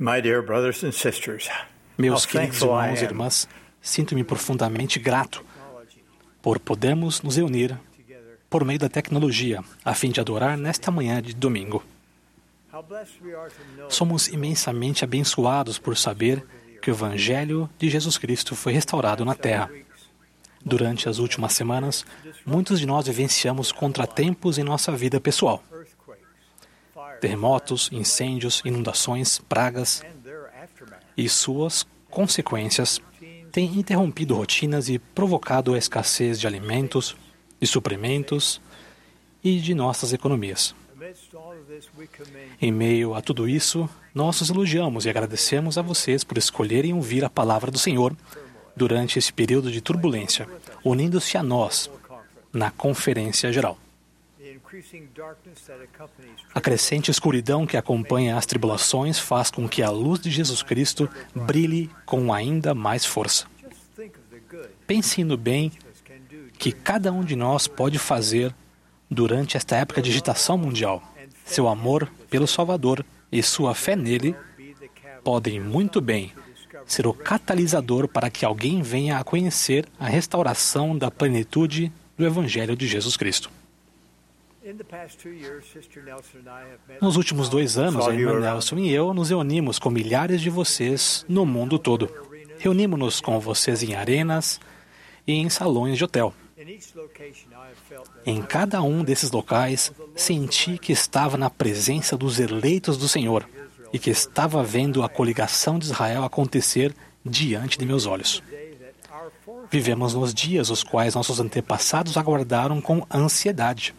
My dear brothers and sisters, Meus queridos irmãos e irmãs, sinto-me profundamente grato por podermos nos reunir por meio da tecnologia, a fim de adorar nesta manhã de domingo. Somos imensamente abençoados por saber que o Evangelho de Jesus Cristo foi restaurado na Terra. Durante as últimas semanas, muitos de nós vivenciamos contratempos em nossa vida pessoal. Terremotos, incêndios, inundações, pragas e suas consequências têm interrompido rotinas e provocado a escassez de alimentos, de suprimentos e de nossas economias. Em meio a tudo isso, nós os elogiamos e agradecemos a vocês por escolherem ouvir a palavra do Senhor durante esse período de turbulência, unindo-se a nós na Conferência Geral. A crescente escuridão que acompanha as tribulações faz com que a luz de Jesus Cristo brilhe com ainda mais força. Pense no bem que cada um de nós pode fazer durante esta época de agitação mundial. Seu amor pelo Salvador e sua fé nele podem muito bem ser o catalisador para que alguém venha a conhecer a restauração da plenitude do Evangelho de Jesus Cristo. Nos últimos dois anos, a irmã Nelson e eu nos reunimos com milhares de vocês no mundo todo. Reunimos-nos com vocês em arenas e em salões de hotel. Em cada um desses locais, senti que estava na presença dos eleitos do Senhor e que estava vendo a coligação de Israel acontecer diante de meus olhos. Vivemos nos dias os quais nossos antepassados aguardaram com ansiedade.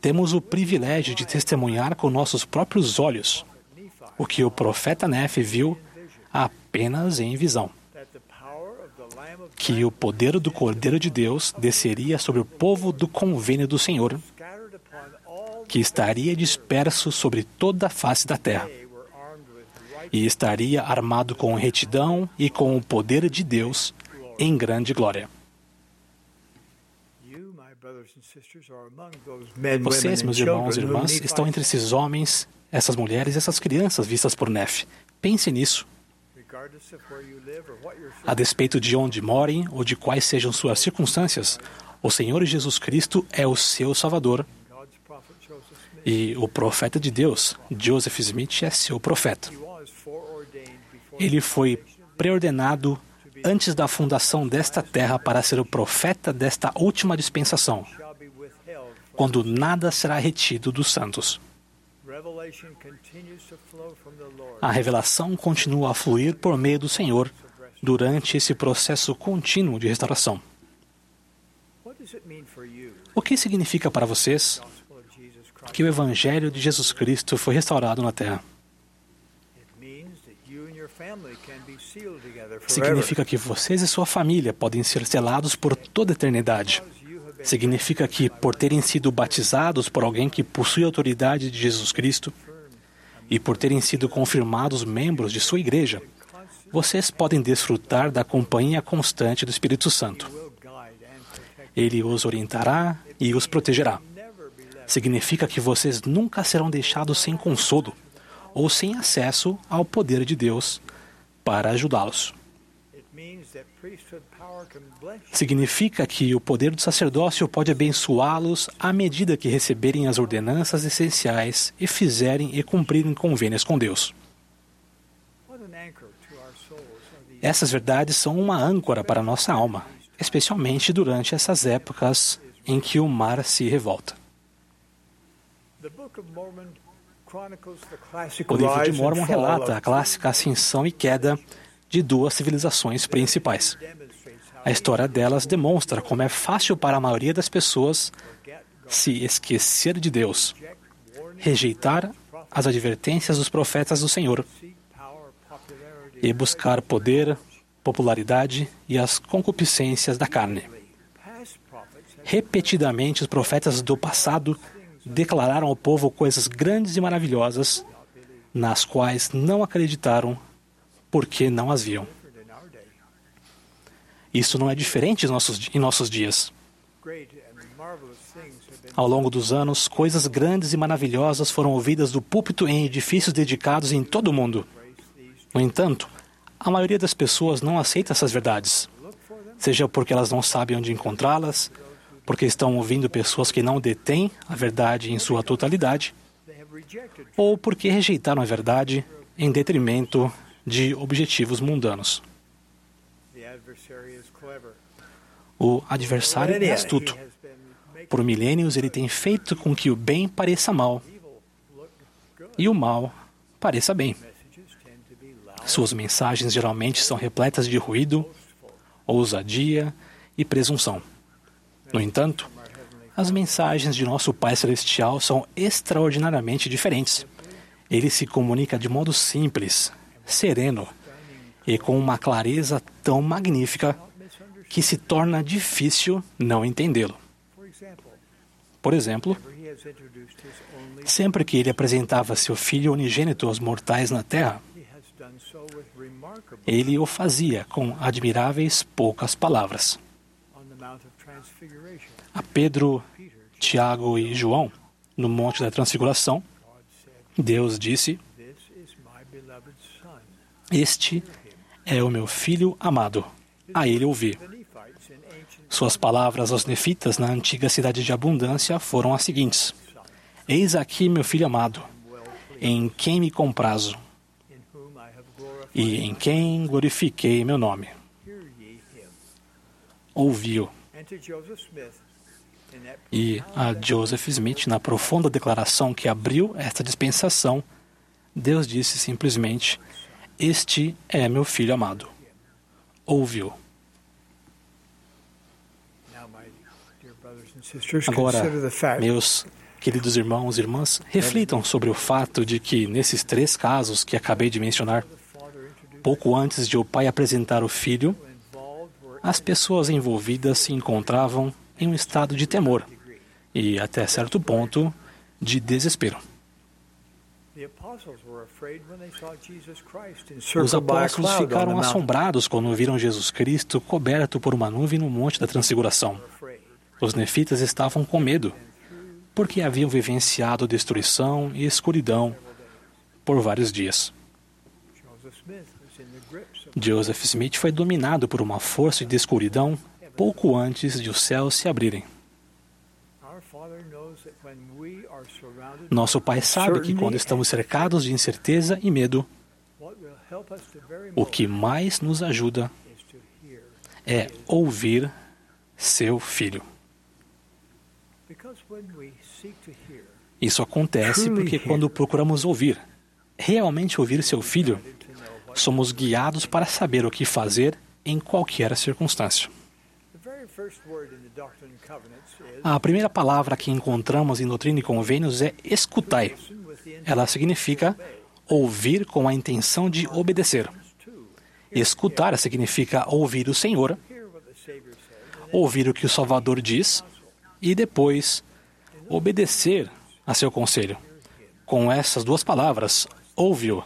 Temos o privilégio de testemunhar com nossos próprios olhos o que o profeta Nefe viu apenas em visão. Que o poder do Cordeiro de Deus desceria sobre o povo do convênio do Senhor, que estaria disperso sobre toda a face da terra, e estaria armado com retidão e com o poder de Deus em grande glória. you, my brothers and sisters, are among those men, women, Vocês, meus irmãos e irmãs, estão entre esses homens, essas mulheres e essas crianças vistas por Nefe. Pense nisso. A despeito de onde morem ou de quais sejam suas circunstâncias, o Senhor Jesus Cristo é o seu Salvador e o profeta de Deus, Joseph Smith, é seu profeta. Ele foi preordenado antes da fundação desta terra para ser o profeta desta última dispensação, quando nada será retido dos santos. A revelação continua a fluir por meio do Senhor durante esse processo contínuo de restauração. O que significa para vocês que o Evangelho de Jesus Cristo foi restaurado na terra? Significa que vocês e sua família podem ser selados por toda a eternidade. Significa que, por terem sido batizados por alguém que possui a autoridade de Jesus Cristo e por terem sido confirmados membros de sua igreja, vocês podem desfrutar da companhia constante do Espírito Santo. Ele os orientará e os protegerá. Significa que vocês nunca serão deixados sem consolo ou sem acesso ao poder de Deus para ajudá-los. Significa que o poder do sacerdócio pode abençoá-los à medida que receberem as ordenanças essenciais e fizerem e cumprirem convênios com Deus. Essas verdades são uma âncora para a nossa alma, especialmente durante essas épocas em que o mar se revolta. O livro de Mormon relata a clássica ascensão e queda de duas civilizações principais. A história delas demonstra como é fácil para a maioria das pessoas se esquecer de Deus, rejeitar as advertências dos profetas do Senhor e buscar poder, popularidade e as concupiscências da carne. Repetidamente, os profetas do passado declararam ao povo coisas grandes e maravilhosas, nas quais não acreditaram porque não as viam. Isso não é diferente em nossos, em nossos dias. Ao longo dos anos, coisas grandes e maravilhosas foram ouvidas do púlpito em edifícios dedicados em todo o mundo. No entanto, a maioria das pessoas não aceita essas verdades, seja porque elas não sabem onde encontrá-las, porque estão ouvindo pessoas que não detêm a verdade em sua totalidade, ou porque rejeitaram a verdade em detrimento de objetivos mundanos. O adversário é astuto. Por milênios, ele tem feito com que o bem pareça mal e o mal pareça bem. Suas mensagens geralmente são repletas de ruído, ousadia e presunção. No entanto, as mensagens de nosso Pai Celestial são extraordinariamente diferentes. Ele se comunica de modo simples, sereno e com uma clareza tão magnífica que se torna difícil não entendê-lo. Por exemplo, sempre que ele apresentava seu filho unigênito aos mortais na terra, ele o fazia com admiráveis poucas palavras. A Pedro, Tiago e João, no Monte da Transfiguração, Deus disse. Este é o meu filho amado. A ele ouvi. Suas palavras aos nefitas na antiga cidade de abundância foram as seguintes: Eis aqui meu filho amado, em quem me comprazo e em quem glorifiquei meu nome. Ouviu. E a Joseph Smith, na profunda declaração que abriu esta dispensação, Deus disse simplesmente: Este é meu filho amado. Ouviu. Agora, meus queridos irmãos e irmãs, reflitam sobre o fato de que, nesses três casos que acabei de mencionar, pouco antes de o pai apresentar o filho, as pessoas envolvidas se encontravam em um estado de temor e, até certo ponto, de desespero. Os apóstolos ficaram assombrados quando viram Jesus Cristo coberto por uma nuvem no Monte da Transfiguração. Os nefitas estavam com medo, porque haviam vivenciado destruição e escuridão por vários dias. Joseph Smith foi dominado por uma força de escuridão pouco antes de os céus se abrirem. Nosso Pai sabe que quando estamos cercados de incerteza e medo, o que mais nos ajuda é ouvir seu filho. Isso acontece porque quando procuramos ouvir, realmente ouvir seu filho, somos guiados para saber o que fazer em qualquer circunstância. A primeira palavra que encontramos em Doutrina e Convênios é escutai. Ela significa ouvir com a intenção de obedecer. Escutar significa ouvir o Senhor, ouvir o que o Salvador diz e depois obedecer a seu conselho. Com essas duas palavras, ouve-o.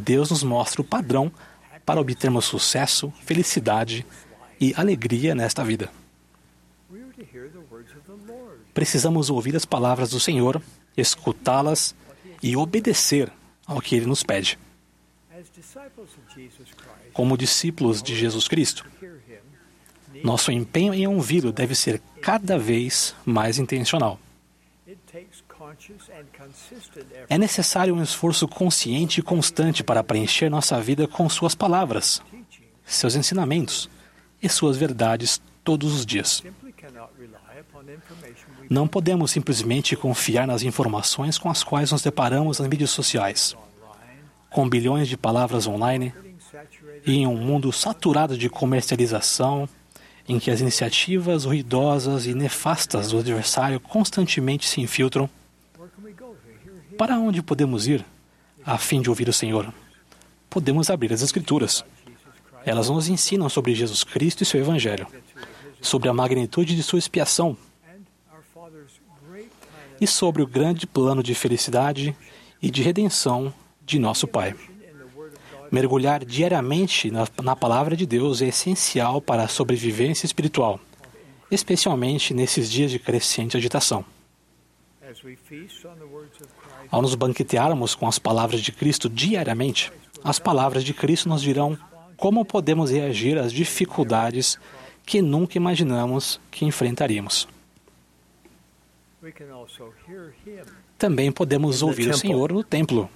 Deus nos mostra o padrão para obtermos sucesso, felicidade e alegria nesta vida. Precisamos ouvir as palavras do Senhor, escutá-las e obedecer ao que ele nos pede. Como discípulos de Jesus Cristo, nosso empenho em ouvi-lo deve ser cada vez mais intencional. É necessário um esforço consciente e constante para preencher nossa vida com Suas palavras, seus ensinamentos e Suas verdades todos os dias. Não podemos simplesmente confiar nas informações com as quais nos deparamos nas mídias sociais, com bilhões de palavras online e em um mundo saturado de comercialização, em que as iniciativas ruidosas e nefastas do adversário constantemente se infiltram. Para onde podemos ir a fim de ouvir o Senhor? Podemos abrir as Escrituras. Elas nos ensinam sobre Jesus Cristo e seu Evangelho, sobre a magnitude de sua expiação e sobre o grande plano de felicidade e de redenção de nosso Pai. Mergulhar diariamente na, na palavra de Deus é essencial para a sobrevivência espiritual especialmente nesses dias de crescente agitação. Ao nos banquetearmos com as palavras de Cristo diariamente, as palavras de Cristo nos dirão como podemos reagir às dificuldades que nunca imaginamos que enfrentaríamos. we can also hear Him. Também podemos ouvir o Senhor no templo.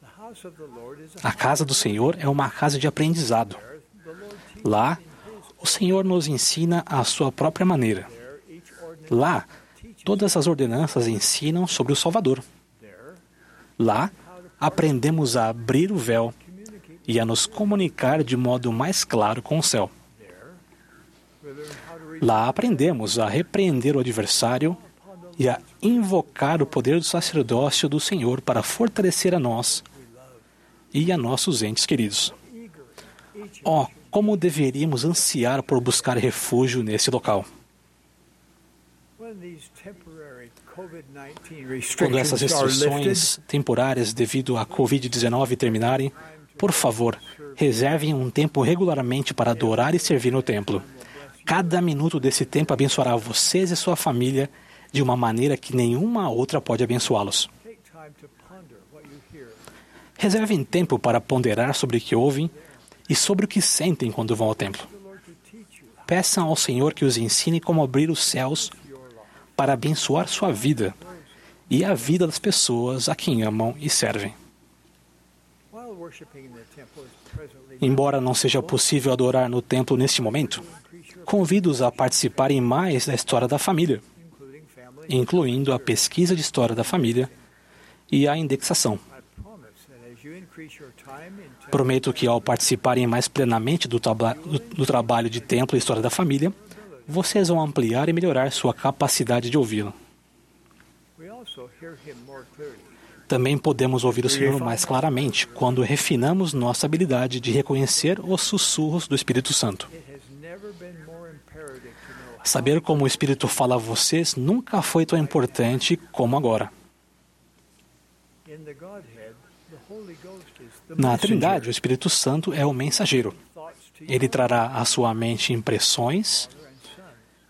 The house of the Lord is a casa do Senhor é uma casa de aprendizado. there. The Lord teaches Lá, o Senhor nos ensina à sua própria maneira. Lá, todas as ordenanças ensinam sobre o Salvador. Lá, aprendemos a abrir o véu e a nos comunicar de modo mais claro com o céu. Lá aprendemos a repreender o adversário e a invocar o poder do sacerdócio do Senhor para fortalecer a nós e a nossos entes queridos. Oh, como deveríamos ansiar por buscar refúgio nesse local. Quando essas restrições temporárias devido à Covid-19 terminarem, por favor, reservem um tempo regularmente para adorar e servir no templo. Cada minuto desse tempo abençoará vocês e sua família de uma maneira que nenhuma outra pode abençoá-los. Reservem tempo para ponderar sobre o que ouvem e sobre o que sentem quando vão ao templo. Peçam ao Senhor que os ensine como abrir os céus. Para abençoar sua vida e a vida das pessoas a quem amam e servem. Embora não seja possível adorar no templo neste momento, convido-os a participarem mais da história da família, incluindo a pesquisa de história da família e a indexação. Prometo que ao participarem mais plenamente do- do trabalho de templo e história da família, vocês vão ampliar e melhorar sua capacidade de ouvi-lo. Também podemos ouvir o Senhor mais claramente quando refinamos nossa habilidade de reconhecer os sussurros do Espírito Santo. Saber como o Espírito fala a vocês nunca foi tão importante como agora. Na. Trindade, o Espírito Santo é o mensageiro. Ele trará à sua mente impressões.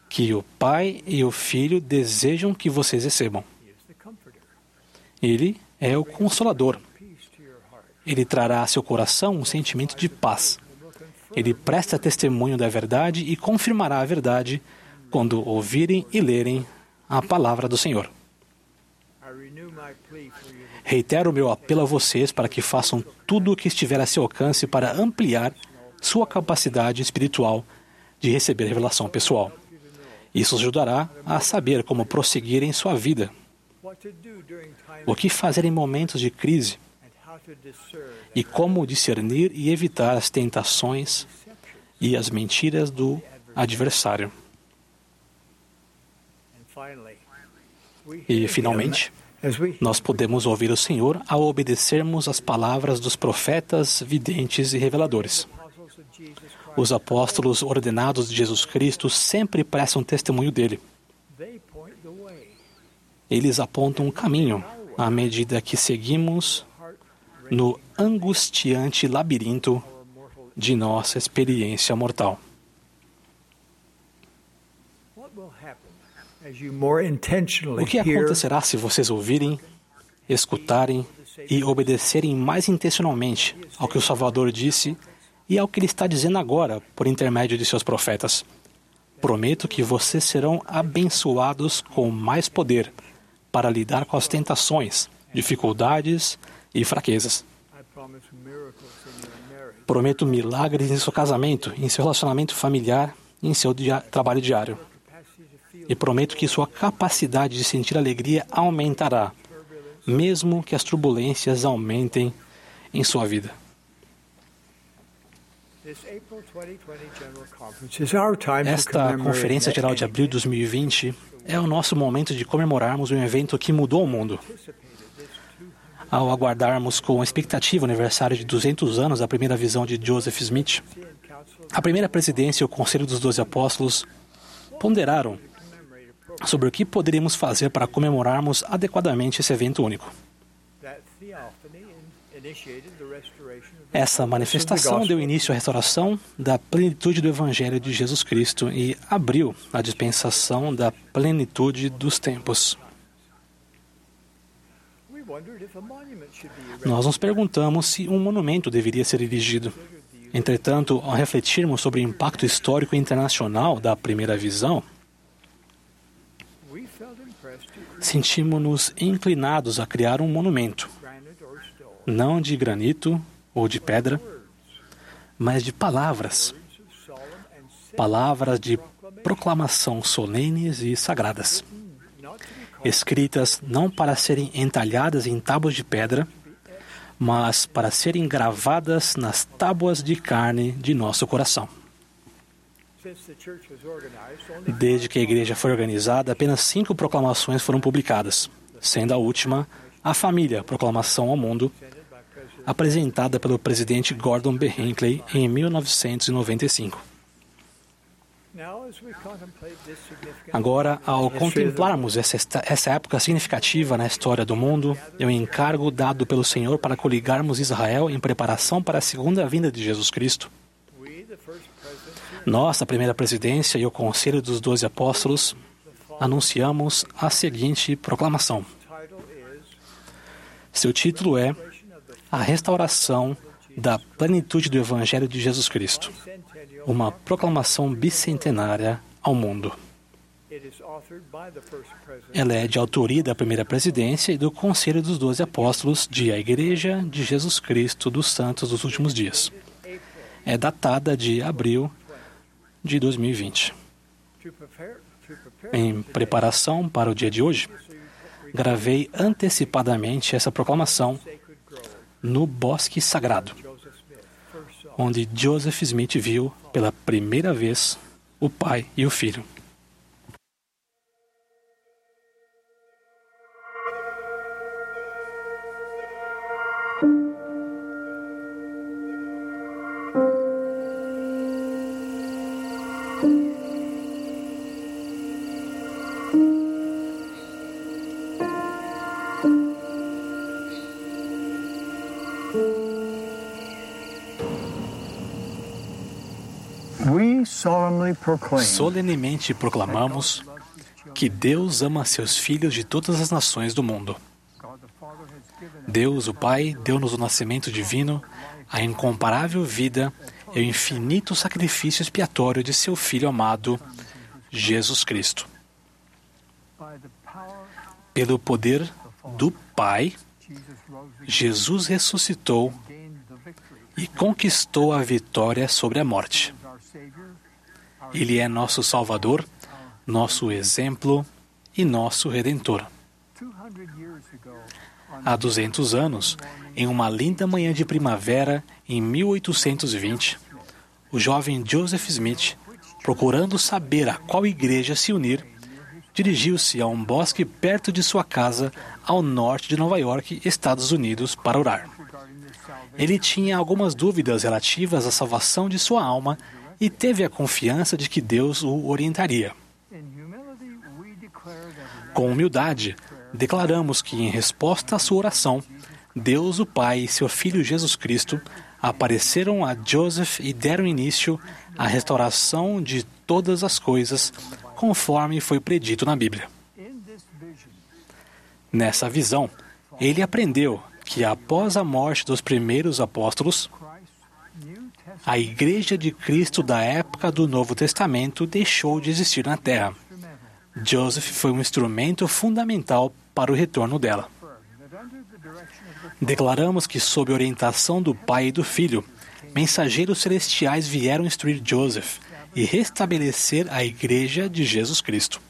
Que o Pai e o Filho desejam que vocês recebam. Ele é o Consolador. Ele trará a seu coração um sentimento de paz. Ele presta testemunho da verdade e confirmará a verdade quando ouvirem e lerem a palavra do Senhor. Reitero meu apelo a vocês para que façam tudo o que estiver a seu alcance para ampliar sua capacidade espiritual de receber revelação pessoal. Isso ajudará a saber como prosseguir em sua vida, o que fazer em momentos de crise e como discernir e evitar as tentações e as mentiras do adversário. E, finalmente, nós podemos ouvir o Senhor ao obedecermos às palavras dos profetas, videntes e reveladores. Os apóstolos ordenados de Jesus Cristo sempre prestam testemunho dele. Eles apontam um caminho à medida que seguimos no angustiante labirinto de nossa experiência mortal. O que acontecerá se vocês ouvirem, escutarem e obedecerem mais intencionalmente ao que o Salvador disse e ao que ele está dizendo agora por intermédio de seus profetas? Prometo que vocês serão abençoados com mais poder para lidar com as tentações, dificuldades e fraquezas. Prometo milagres em seu casamento, em seu relacionamento familiar em seu dia- trabalho diário. E prometo que sua capacidade de sentir alegria aumentará, mesmo que as turbulências aumentem em sua vida. Esta Conferência Geral de Abril de 2020 é o nosso momento de comemorarmos um evento que mudou o mundo. anticipated this 200 Ao aguardarmos com expectativa o aniversário de 200 anos da primeira visão de Joseph Smith, a primeira presidência e o Conselho dos Doze Apóstolos ponderaram sobre o que poderíamos fazer para comemorarmos adequadamente esse evento único. Essa manifestação deu início à restauração da plenitude do Evangelho de Jesus Cristo e abriu a dispensação da plenitude dos tempos. Nós nos perguntamos se um monumento deveria ser erigido. Entretanto, ao refletirmos sobre o impacto histórico internacional da primeira visão, sentimos-nos inclinados a criar um monumento, não de granito ou de pedra, mas de palavras, palavras de proclamação solenes e sagradas, escritas não para serem entalhadas em tábuas de pedra, mas para serem gravadas nas tábuas de carne de nosso coração. Desde que a igreja foi organizada, apenas cinco proclamações foram publicadas, sendo a última a família Proclamação ao Mundo, apresentada pelo presidente Gordon B. Hinckley em 1995. now as we contemplate this significant Agora, ao contemplarmos essa, essa época significativa na história do mundo, é o encargo dado pelo Senhor para coligarmos Israel em preparação para a segunda vinda de Jesus Cristo. we the first presidency Nós, a primeira presidência e o Conselho dos Doze Apóstolos, anunciamos a seguinte proclamação. Seu título é A Restauração da Plenitude do Evangelho de Jesus Cristo, uma proclamação bicentenária ao mundo. Ela é de autoria da primeira presidência e do Conselho dos Doze Apóstolos de A Igreja de Jesus Cristo dos Santos dos Últimos Dias. É datada de abril de 2020. to prepare to prepare Em preparação para o dia de hoje, gravei antecipadamente essa proclamação no Bosque Sagrado, onde Joseph Smith viu pela primeira vez o pai e o filho. Solenemente proclamamos que Deus ama seus filhos de todas as nações do mundo. Deus, o Pai, deu-nos o nascimento divino, a incomparável vida e o infinito sacrifício expiatório de seu Filho amado, Jesus Cristo. Pelo poder do Pai, Jesus ressuscitou e conquistou a vitória sobre a morte. Ele é nosso Salvador, nosso exemplo e nosso Redentor. 200 years ago on Há 200 anos, em uma linda manhã de primavera em 1820, o jovem Joseph Smith, procurando saber a qual igreja se unir, dirigiu-se a um bosque perto de sua casa, ao norte de Nova York, Estados Unidos, para orar. Ele tinha algumas dúvidas relativas à salvação de sua alma e teve a confiança de que Deus o orientaria. Com humildade, declaramos que, em resposta à sua oração, Deus, o Pai e seu Filho Jesus Cristo apareceram a Joseph e deram início à restauração de todas as coisas, conforme foi predito na Bíblia. Nessa visão, ele aprendeu que, após a morte dos primeiros apóstolos, a Igreja de Cristo da época do Novo Testamento deixou de existir na Terra. Joseph foi um instrumento fundamental para o retorno dela. Declaramos que, sob orientação do Pai e do Filho, mensageiros celestiais vieram instruir Joseph e restabelecer a Igreja de Jesus Cristo.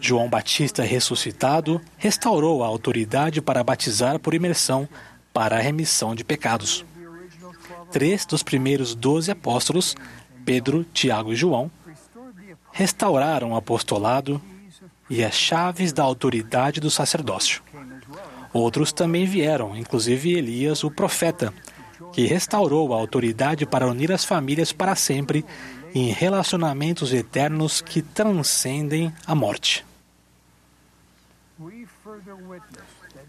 João Batista ressuscitado restaurou a autoridade para batizar por imersão para a remissão de pecados. The original 12 Três dos primeiros doze apóstolos, Pedro, Tiago e João, restauraram o apostolado e as chaves da autoridade do sacerdócio. Outros também vieram, inclusive Elias, o profeta, que restaurou a autoridade para unir as famílias para sempre em relacionamentos eternos que transcendem a morte.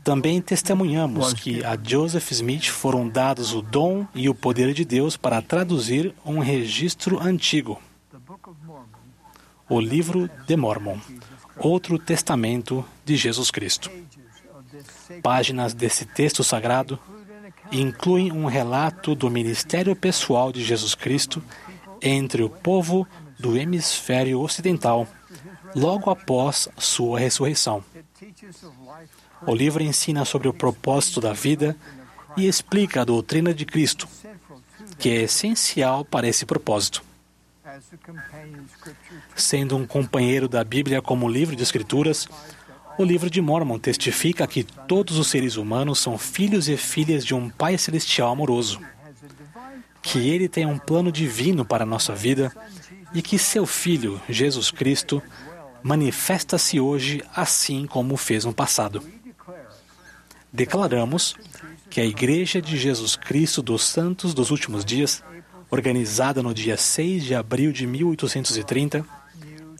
Também testemunhamos que a Joseph Smith foram dados o dom e o poder de Deus para traduzir um registro antigo, o livro de Mormon, outro testamento de Jesus Cristo. Páginas desse texto sagrado incluem um relato do ministério pessoal de Jesus Cristo entre o povo do hemisfério ocidental logo após sua ressurreição. O livro ensina sobre o propósito da vida e explica a doutrina de Cristo, que é essencial para esse propósito. Sendo um companheiro da Bíblia como livro de Escrituras, o livro de Mormon testifica que todos os seres humanos são filhos e filhas de um Pai Celestial amoroso, que Ele tem um plano divino para a nossa vida e que seu Filho, Jesus Cristo, manifesta-se hoje assim como fez no passado. Declaramos que a Igreja de Jesus Cristo dos Santos dos Últimos Dias, organizada no dia 6 de abril de 1830,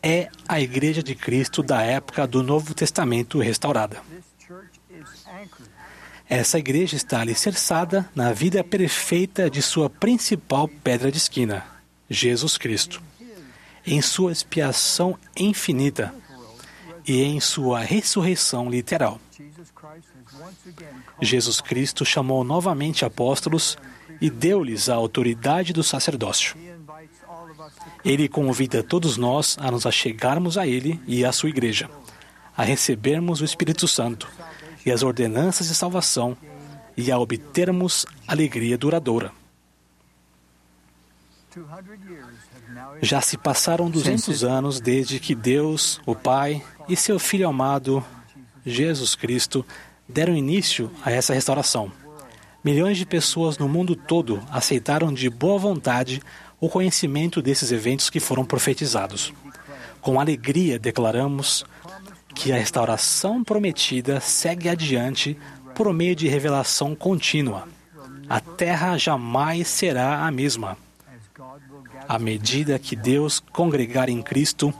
é a Igreja de Cristo da época do Novo Testamento restaurada. Essa igreja está alicerçada na vida perfeita de sua principal pedra de esquina, Jesus Cristo em sua expiação infinita e em sua ressurreição literal. Jesus Cristo chamou novamente apóstolos e deu-lhes a autoridade do sacerdócio. Ele convida todos nós a nos achegarmos a Ele e à sua igreja, a recebermos o Espírito Santo e as ordenanças de salvação e a obtermos alegria duradoura. Já se passaram 200 anos desde que Deus, o Pai e seu Filho amado, Jesus Cristo, deram início a essa restauração. Milhões de pessoas no mundo todo aceitaram de boa vontade o conhecimento desses eventos que foram profetizados. Com alegria declaramos que a restauração prometida segue adiante por meio de revelação contínua. A terra jamais será a mesma à medida que Deus congregar em Cristo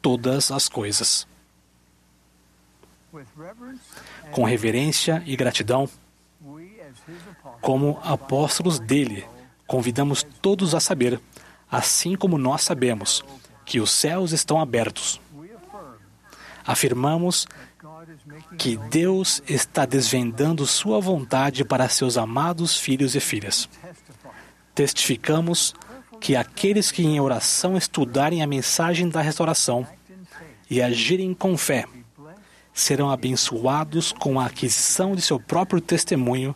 todas as coisas. Com reverência e gratidão, como apóstolos dele, convidamos todos a saber, assim como nós sabemos, que os céus estão abertos. Afirmamos que Deus está desvendando sua vontade para seus amados filhos e filhas. Testificamos que aqueles que em oração estudarem a mensagem da restauração e agirem com fé serão abençoados com a aquisição de seu próprio testemunho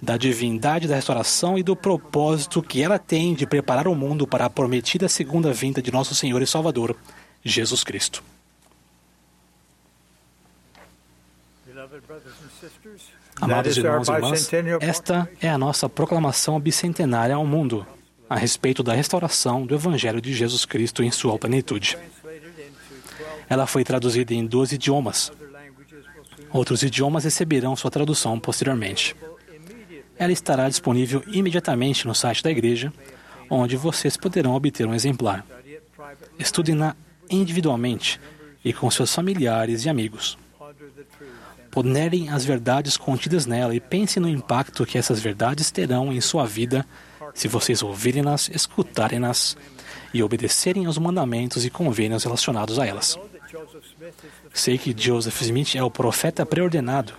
da divindade da restauração e do propósito que ela tem de preparar o mundo para a prometida segunda vinda de nosso Senhor e Salvador, Jesus Cristo. Amados irmãos e irmãs, esta é a nossa proclamação bicentenária ao mundo a respeito da restauração do Evangelho de Jesus Cristo em sua plenitude. Ela foi traduzida em 12 idiomas. Outros idiomas receberão sua tradução posteriormente. Ela estará disponível imediatamente no site da igreja, onde vocês poderão obter um exemplar. Estudem-na individualmente e com seus familiares e amigos. Ponerem as verdades contidas nela e pensem no impacto que essas verdades terão em sua vida se vocês ouvirem-nas, escutarem-nas e obedecerem aos mandamentos e convênios relacionados a elas. Sei que Joseph Smith é o profeta preordenado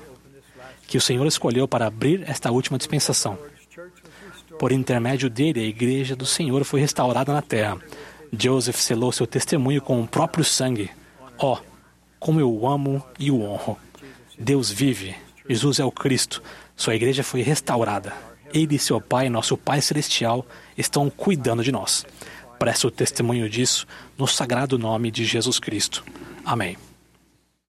que o Senhor escolheu para abrir esta última dispensação. Por intermédio dele, a igreja do Senhor foi restaurada na terra. Joseph selou seu testemunho com o próprio sangue. Ó, oh, como eu o amo e o honro. Deus vive. Jesus é o Cristo. Sua igreja foi restaurada. Ele e seu Pai, nosso Pai Celestial, estão cuidando de nós. Preste o testemunho disso no sagrado nome de Jesus Cristo. Amém.